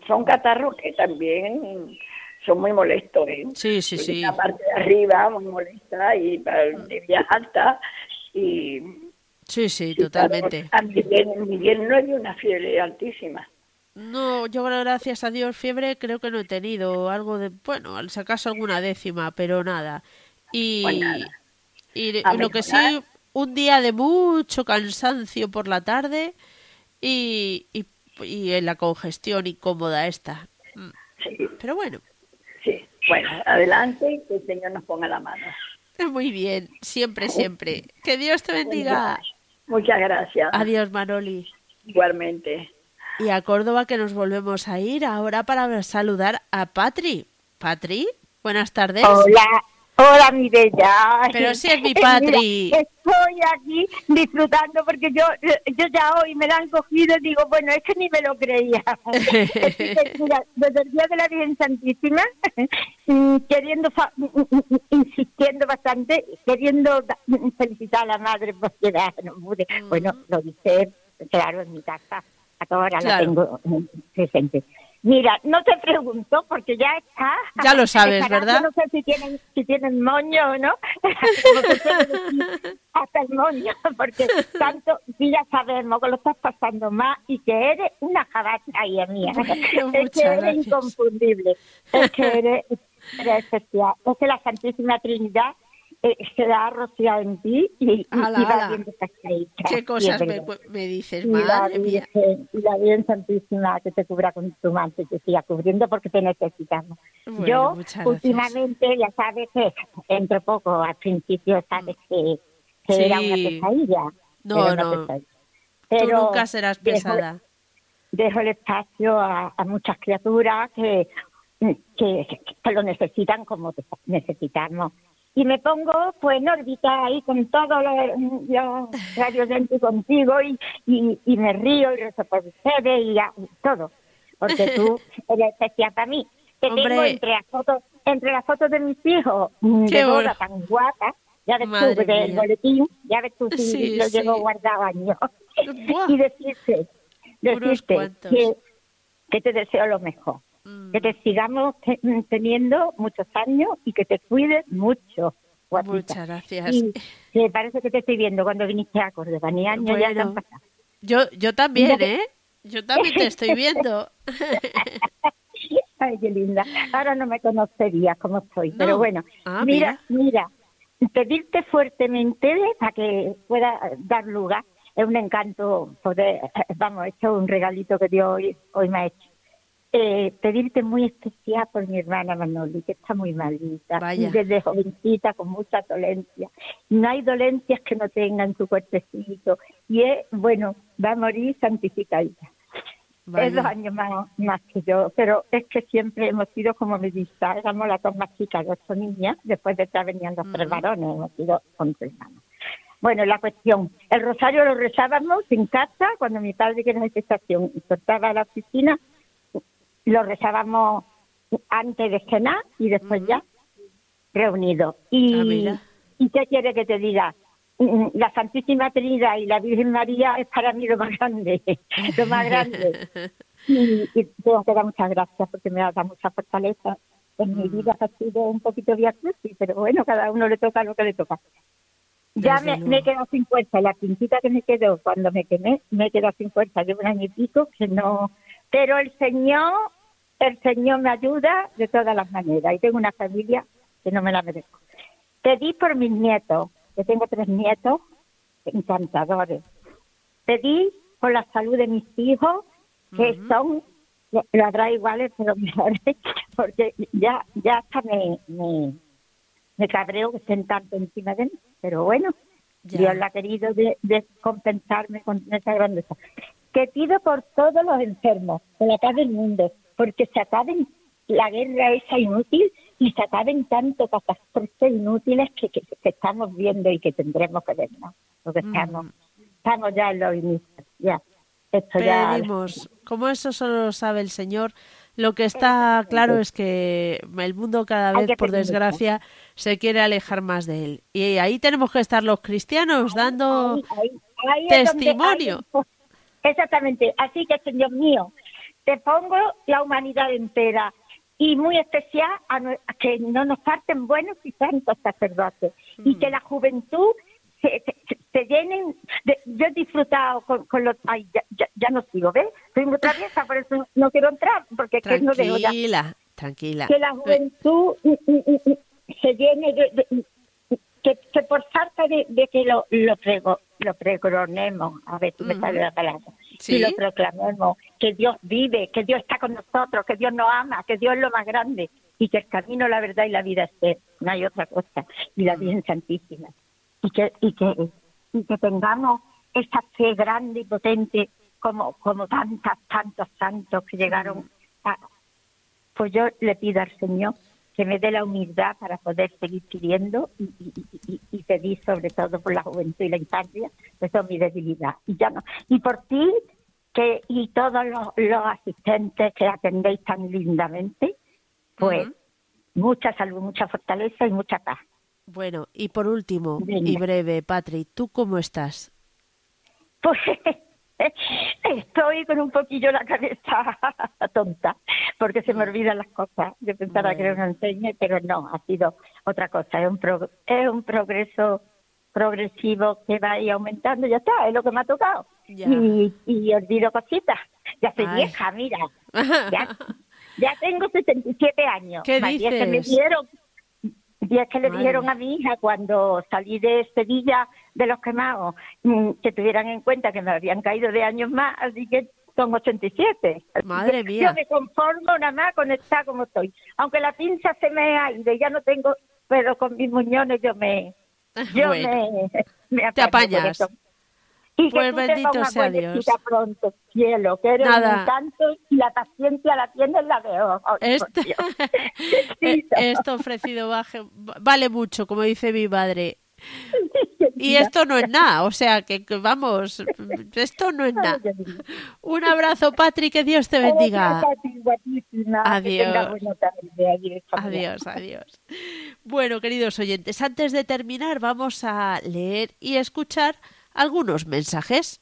Speaker 9: son catarros que también son muy molestos. ¿eh?
Speaker 1: Sí, sí, sí.
Speaker 9: La parte de arriba muy molesta y de vías altas y
Speaker 1: Sí, sí, totalmente.
Speaker 9: A Miguel, Miguel no dio una fiebre altísima.
Speaker 1: No, yo gracias a Dios fiebre creo que no he tenido algo de, bueno, al si acaso alguna décima, pero nada. Y,
Speaker 9: Pues nada.
Speaker 1: y lo que sí, un día de mucho cansancio por la tarde y, y, y en la congestión incómoda esta. Mm,
Speaker 9: Sí,
Speaker 1: Pero bueno,
Speaker 9: sí. Bueno, adelante, que el Señor nos ponga la mano.
Speaker 1: muy bien, siempre, siempre. Que Dios te bendiga.
Speaker 9: Muchas gracias.
Speaker 1: Adiós, Manoli.
Speaker 9: Igualmente.
Speaker 1: Y a Córdoba que nos volvemos a ir ahora para saludar a Patri. Patri, buenas tardes.
Speaker 10: Hola, hola mi bella.
Speaker 1: Pero si es mi
Speaker 10: Mira,
Speaker 1: Patri.
Speaker 10: estoy aquí disfrutando porque yo yo ya hoy me la han cogido y digo, bueno, es que ni me lo creía. Mira, desde el día de la Virgen Santísima, mm, queriendo, mm, mm, insistiendo bastante, queriendo felicitar a la madre porque no pude. Bueno, lo dice, claro, en mi casa, ahora la
Speaker 1: Claro.
Speaker 10: tengo mm, presente. Mira, no te pregunto porque ya está.
Speaker 1: Ya lo sabes, ¿verdad?
Speaker 10: no sé si tienen, si tienen moño o no. Hasta el moño, porque tanto, sí ya sabemos que lo estás pasando más y que eres una jabacha, hija mía.
Speaker 1: Bueno,
Speaker 10: es que eres
Speaker 1: gracias.
Speaker 10: inconfundible. Es que eres, eres especial. Es que la Santísima Trinidad eh, se da rociado en ti y, y,
Speaker 1: Ala,
Speaker 10: y va viendo esas caricias.
Speaker 1: ¿Qué cosas me, me dices,
Speaker 10: Y la,
Speaker 1: madre mía?
Speaker 10: Virgen, y la Virgen Santísima que te cubra con tu manto y te siga cubriendo porque te necesitamos.
Speaker 1: Bueno,
Speaker 10: Yo, últimamente, ya sabes que entre poco, al principio, sabes que, que
Speaker 1: Sí.
Speaker 10: era una pesadilla.
Speaker 1: No,
Speaker 10: una
Speaker 1: no.
Speaker 10: pesadilla.
Speaker 1: Tú
Speaker 10: Pero
Speaker 1: nunca serás pesada.
Speaker 10: Dejo el espacio a, a muchas criaturas que, que, que lo necesitan como necesitamos. Y me pongo pues en órbita ahí con todos los, los radios dentro contigo y, y, y me río y rezo por ustedes y ya, todo. Porque tú eres especial para mí. Te tengo entre las fotos, entre las fotos de mis hijos mm,
Speaker 1: Qué
Speaker 10: de boda tan guapas, ya ves
Speaker 1: Madre
Speaker 10: tú del
Speaker 1: mía.
Speaker 10: boletín, ya ves tú si
Speaker 1: Sí,
Speaker 10: lo
Speaker 1: sí.
Speaker 10: llevo guardado años. Y decirte, decirte que te deseo lo mejor.
Speaker 1: Mm.
Speaker 10: Que te sigamos te- teniendo muchos años y que te cuides mucho. guapita.
Speaker 1: Muchas gracias.
Speaker 10: Y que parece que te estoy viendo cuando viniste a Córdoba, ni años ya te han pasado.
Speaker 1: Yo, yo también,
Speaker 10: Mira
Speaker 1: ¿eh? Yo también te estoy viendo.
Speaker 10: Ay, qué linda. Ahora no me conocerías cómo estoy,
Speaker 1: No.
Speaker 10: pero bueno.
Speaker 1: Ah,
Speaker 10: mira, mira, pedirte fuertemente para que pueda dar lugar. Es un encanto poder, vamos, esto es un regalito que Dios hoy, hoy me ha hecho. Eh, pedirte muy especial por mi hermana Manoli, que está muy malita,
Speaker 1: Vaya.
Speaker 10: desde jovencita, con mucha dolencia. No hay dolencias que no tenga en su cuerpecito. Y es, bueno, va a morir santificadita. Es dos
Speaker 1: Vaya.
Speaker 10: años más, más que yo, pero es que siempre hemos sido como medistas, éramos las dos más chicas, las ocho niñas, después detrás venían los tres
Speaker 1: Ujú.
Speaker 10: varones, hemos sido once hermanos. Bueno, la cuestión, el rosario lo rezábamos en casa, cuando mi padre, que era de estación, soltaba a la oficina, lo rezábamos antes de cenar y después ya reunidos.
Speaker 1: Ah,
Speaker 10: Y,
Speaker 1: mira.
Speaker 10: ¿Y qué quiere que te diga? Mm, La Santísima Trinidad y la Virgen María es para mí lo más grande, lo más grande. Y, y tengo que dar muchas gracias porque me ha dado mucha fortaleza. En mi
Speaker 1: Mm.
Speaker 10: vida ha sido un poquito crucis, pero bueno, cada uno le toca lo que le toca. Ya me, me he quedado sin fuerza. La pincita que me quedó cuando me quemé, me he quedado sin fuerza. Llevo un año y pico que no. Pero el Señor, el Señor me ayuda de todas las maneras. Y tengo una familia que no me la merezco. Pedí por mis nietos, que tengo tres nietos encantadores. Pedí por la salud de mis hijos, que son, lo, lo habrá iguales, pero mejores, porque ya, ya hasta me, me, me cabreo que estén tanto encima de mí. Pero bueno,
Speaker 1: Ya.
Speaker 10: Dios la ha querido de, de compensarme con esa grandeza. Que pido por todos los enfermos, por la paz del mundo, porque se acaben la guerra esa inútil y se acaben tanto catástrofes inútiles que, que, estamos viendo y que tendremos que ver, ¿no? Porque mm. estamos, estamos ya en los inicios, ya. Esto
Speaker 1: Pedimos, como eso solo lo sabe el Señor, lo que está claro es que el mundo cada vez, por desgracia, se quiere alejar más de él. Y ahí tenemos que estar los cristianos dando testimonio.
Speaker 10: Exactamente. Así que, Señor mío, te pongo la humanidad entera y muy especial a, que no nos falten buenos y santos sacerdotes y que mm. la juventud se, llenen. yo he disfrutado con, los. Ay, ya, no sigo, ¿ves? Soy muy traviesa, por eso no quiero entrar, porque es que no dejo ya.
Speaker 1: Tranquila, tranquila.
Speaker 10: Que la juventud se llene de. que, que, por falta de, que lo, lo, prego, lo pregronemos, a ver, tú me sale la palabra, ¿Sí? y lo proclamemos, que Dios vive, que Dios está con nosotros, que Dios nos ama, que Dios es lo más grande, y que el camino, la verdad y la vida es no hay otra cosa, y la Virgen Santísima. Y que, y que, y que tengamos esa fe grande y potente como, como tantas, tantos santos que llegaron a... Pues yo le pido al Señor que me dé la humildad para poder seguir pidiendo y, y, y, pedir sobre todo por la juventud y la infancia, eso es mi debilidad. Y ya no. Y por ti que y todos los, los asistentes que atendéis tan lindamente, pues mucha salud, mucha fortaleza y mucha paz.
Speaker 1: Bueno, y por último, y breve, Patri, ¿tú cómo estás?
Speaker 10: Pues estoy con un poquillo la cabeza tonta, porque se me olvidan las cosas. Yo pensaba que era una enseñe, pero no, ha sido otra cosa. Es un, es un progreso progresivo que va ahí aumentando, ya está, es lo que me ha tocado. Y, y olvido cositas. Ya soy vieja, mira. Ya, ya tengo 67 años.
Speaker 1: ¿Qué dices?
Speaker 10: Que me dieron y es que le dijeron a mi hija cuando salí de Sevilla de los quemados mm, que tuvieran en cuenta que me habían caído de años más, así que son 87.
Speaker 1: Madre mía.
Speaker 10: Yo me conformo nada más con estar como estoy. Aunque la pinza se me ha ido, ya no tengo, pero con mis muñones yo me, yo me, me
Speaker 1: Te apañas.
Speaker 10: Y pues bendito sea Dios. pronto, cielo, que eres Nada. un encanto y la paciencia la tienes la veo.
Speaker 1: esto, eh, esto ofrecido vale mucho, como dice mi madre. Y esto no es nada, o sea que, vamos, esto no es nada. Un abrazo, Patri, que Dios te bendiga. Adiós. Adiós, adiós. Bueno, queridos oyentes, antes de terminar, vamos a leer y escuchar algunos mensajes.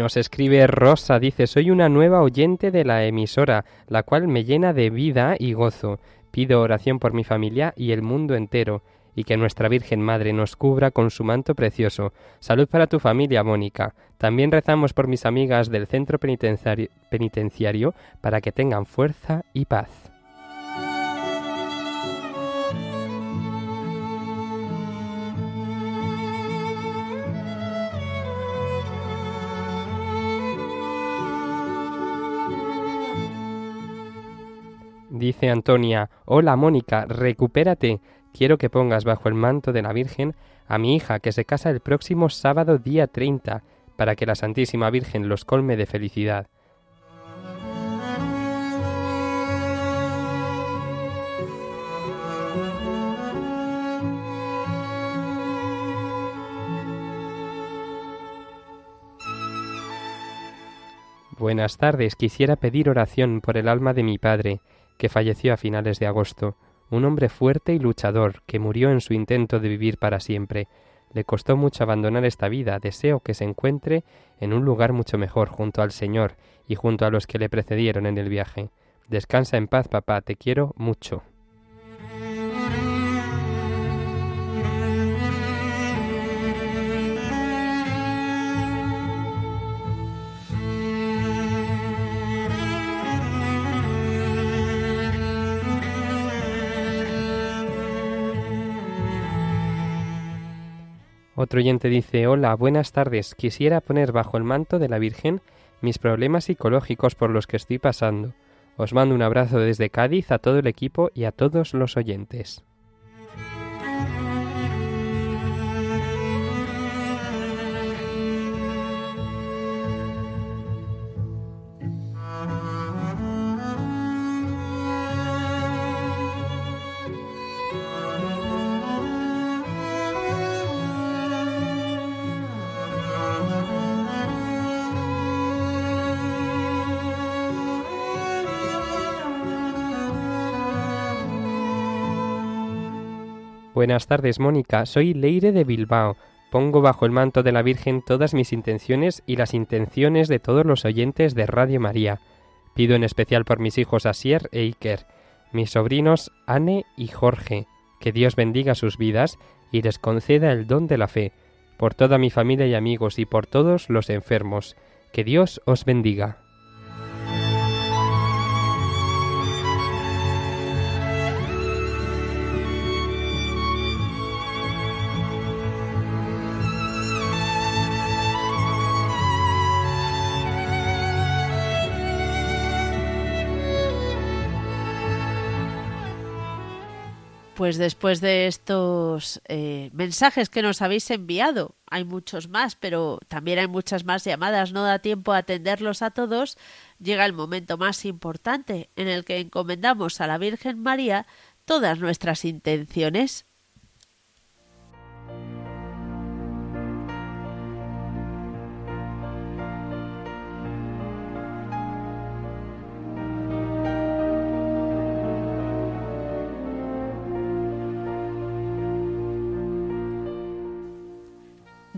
Speaker 3: Nos escribe Rosa, dice, soy una nueva oyente de la emisora, la cual me llena de vida y gozo. Pido oración por mi familia y el mundo entero, y que nuestra Virgen Madre nos cubra con su manto precioso. Salud para tu familia, Mónica. También rezamos por mis amigas del centro penitenciario, penitenciario para que tengan fuerza y paz. Dice Antonia, Hola Mónica, recupérate. Quiero que pongas bajo el manto de la Virgen a mi hija que se casa el próximo sábado día 30, para que la Santísima Virgen los colme de felicidad. Buenas tardes, quisiera pedir oración por el alma de mi padre, que falleció a finales de agosto, un hombre fuerte y luchador que murió en su intento de vivir para siempre. Le costó mucho abandonar esta vida, deseo que se encuentre en un lugar mucho mejor junto al Señor y junto a los que le precedieron en el viaje. Descansa en paz, papá, te quiero mucho. Otro oyente dice, hola, buenas tardes. Quisiera poner bajo el manto de la Virgen mis problemas psicológicos por los que estoy pasando. Os mando un abrazo desde Cádiz a todo el equipo y a todos los oyentes. Buenas tardes, Mónica. Soy Leire de Bilbao. Pongo bajo el manto de la Virgen todas mis intenciones y las intenciones de todos los oyentes de Radio María. Pido en especial por mis hijos Asier e Iker, mis sobrinos Anne y Jorge, que Dios bendiga sus vidas y les conceda el don de la fe, por toda mi familia y amigos y por todos los enfermos. Que Dios os bendiga.
Speaker 1: Pues después de estos eh, mensajes que nos habéis enviado, hay muchos más, pero también hay muchas más llamadas, no da tiempo a atenderlos a todos, llega el momento más importante en el que encomendamos a la Virgen María todas nuestras intenciones.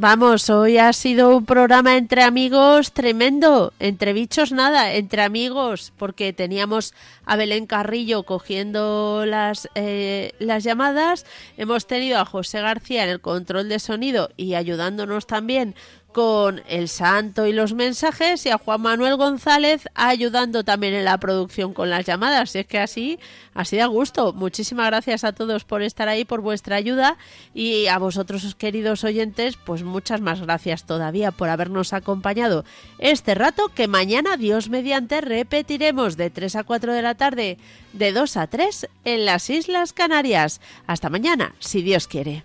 Speaker 1: Vamos, hoy ha sido un programa entre amigos tremendo, entre bichos nada, entre amigos, porque teníamos a Belén Carrillo cogiendo las, eh, las llamadas, hemos tenido a José García en el control de sonido y ayudándonos también con el santo y los mensajes y a Juan Manuel González ayudando también en la producción con las llamadas. Y es que así, así da gusto. Muchísimas gracias a todos por estar ahí, por vuestra ayuda y a vosotros, queridos oyentes, pues muchas más gracias todavía por habernos acompañado este rato que mañana, Dios mediante, repetiremos de 3 a 4 de la tarde, de 2 a 3 en las Islas Canarias. Hasta mañana, si Dios quiere.